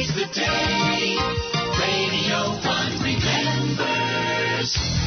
Today's the day. Radio 1 remembers.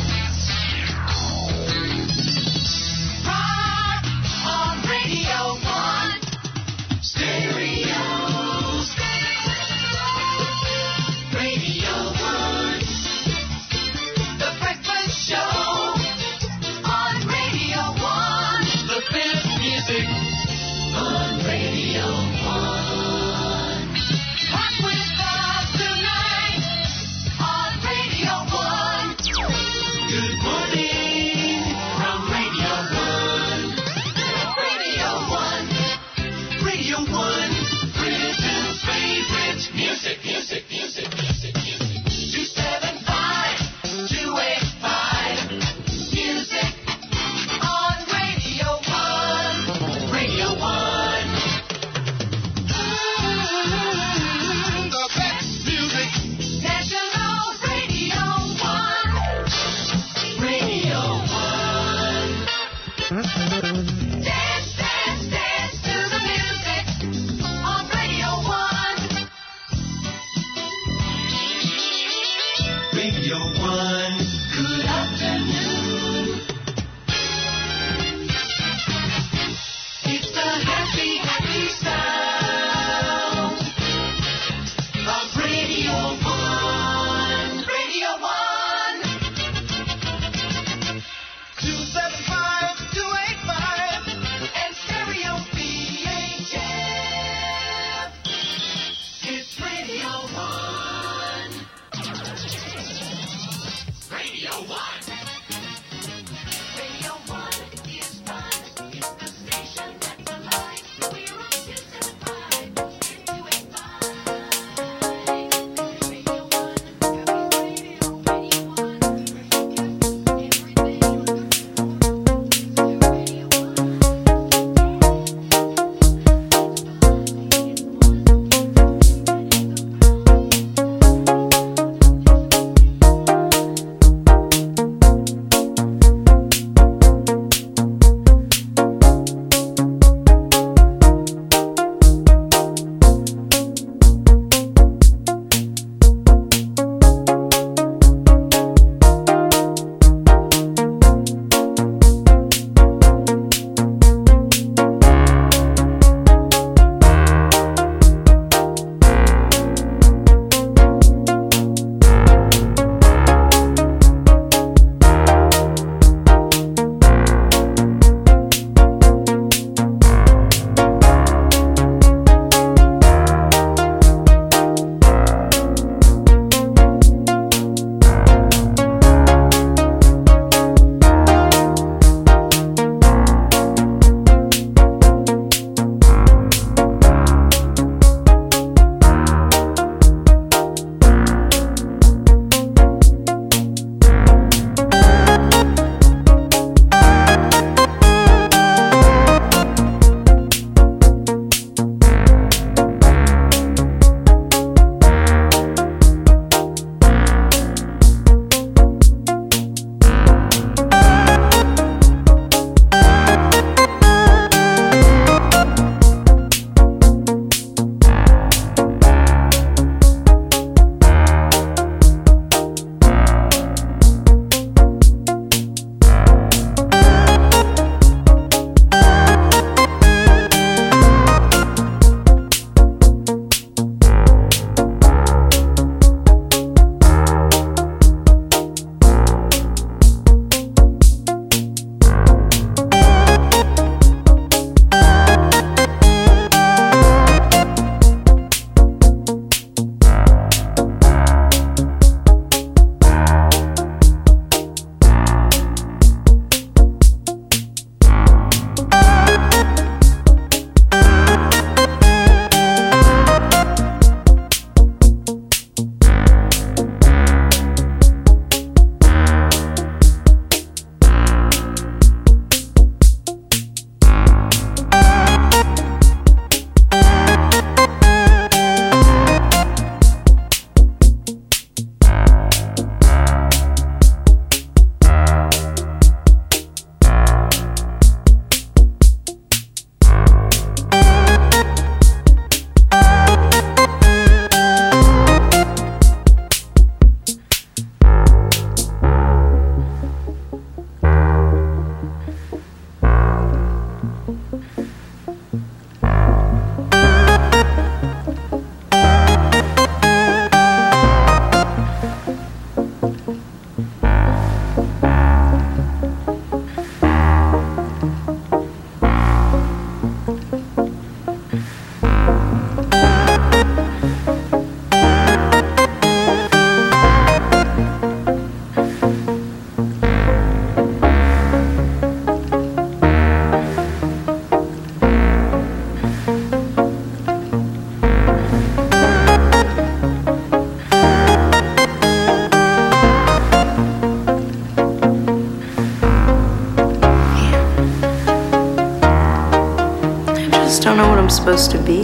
Supposed to be. You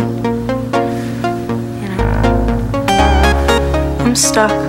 know? I'm stuck.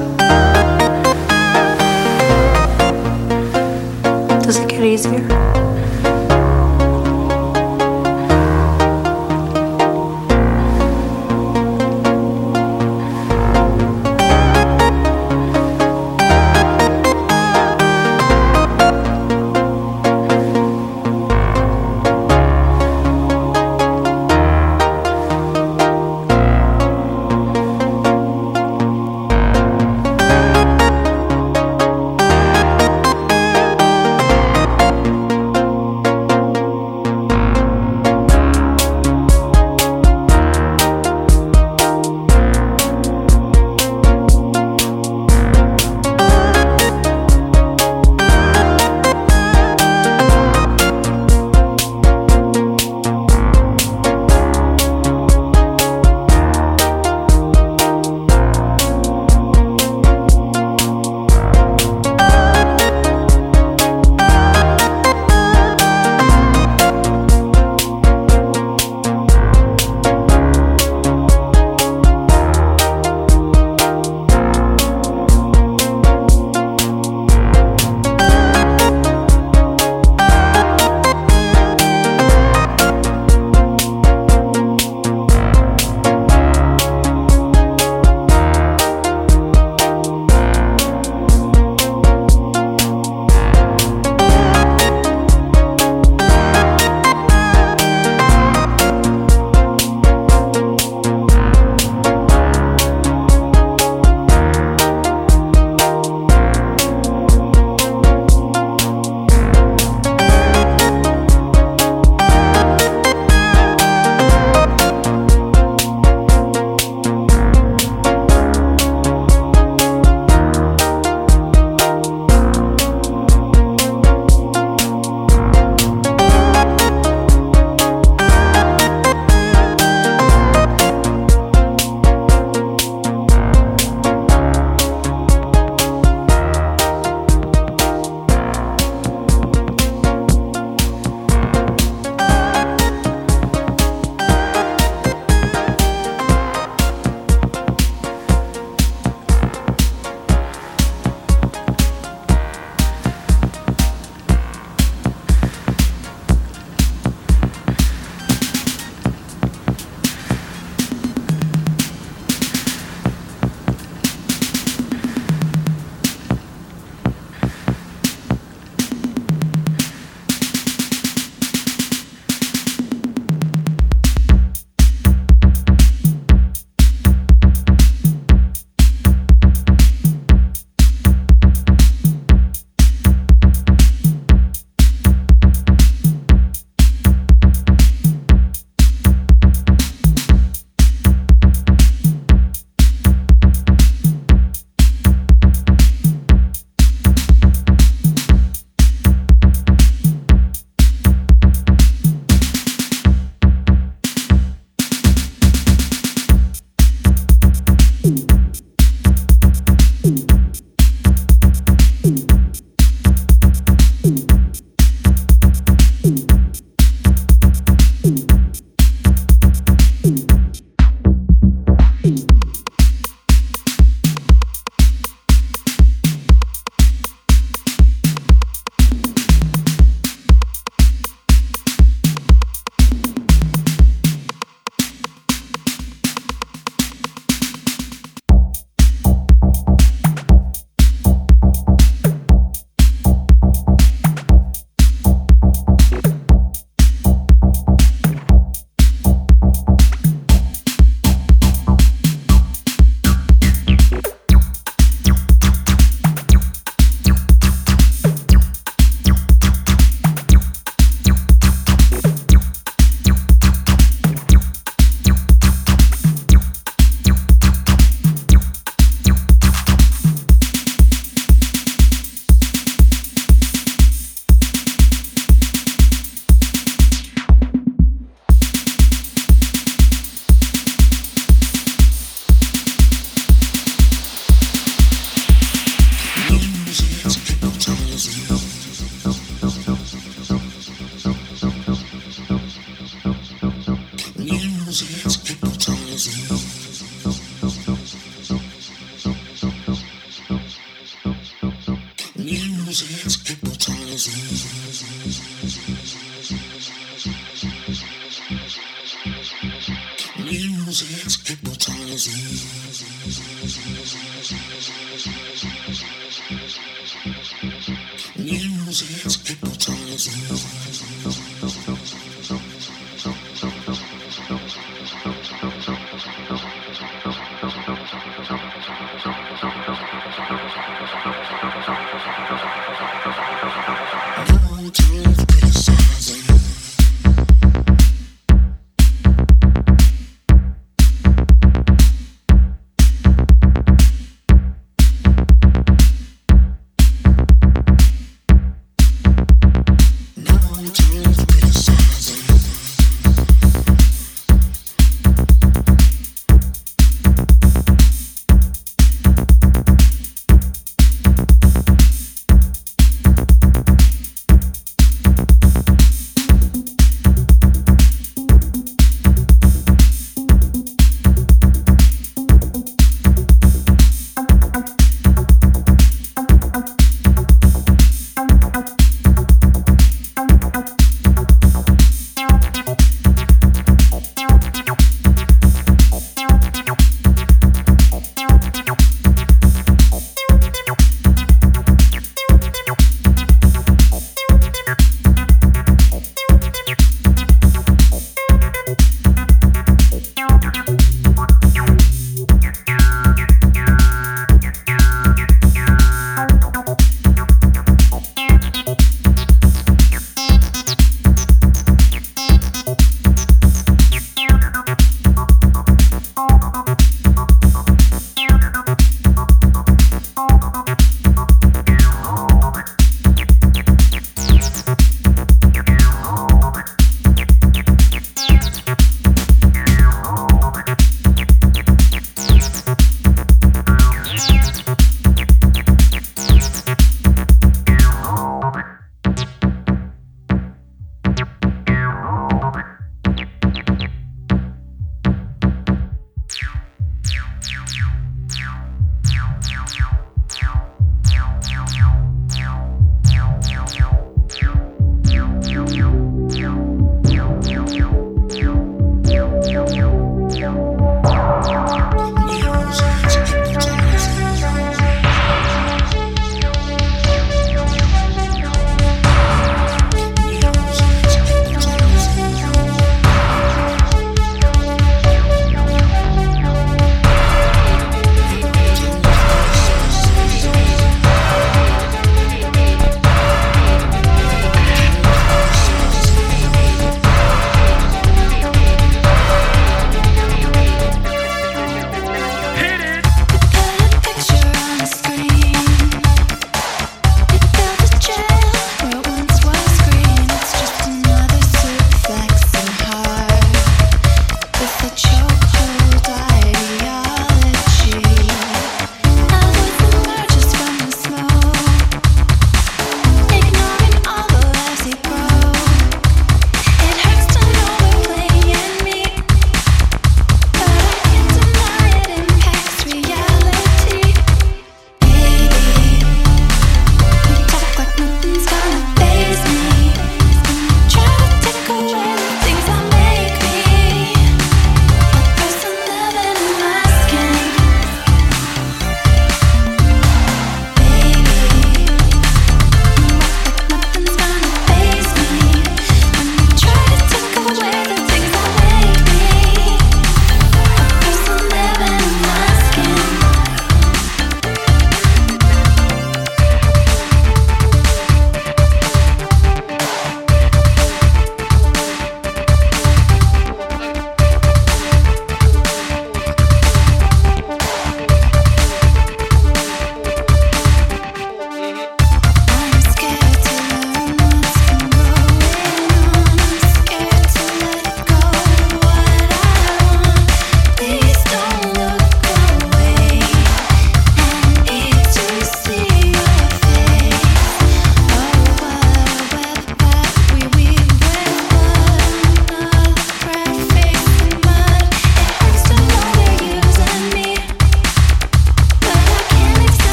hypnotizing, hypnotizing.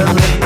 Amen.